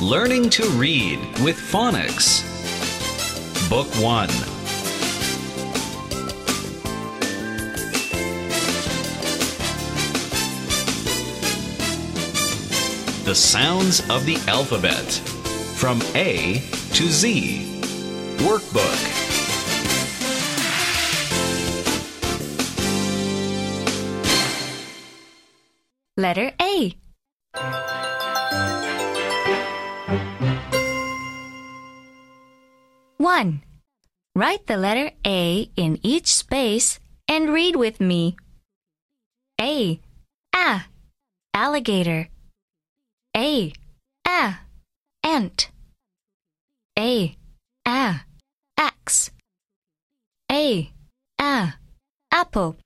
Learning to Read with Phonics. Book 1. The sounds of the alphabet. From A to Z. Workbook. Letter A. One. Write the letter A in each space and read with me. A. A. Alligator. A. A. Ant. A. A. Axe. A. A. Apple.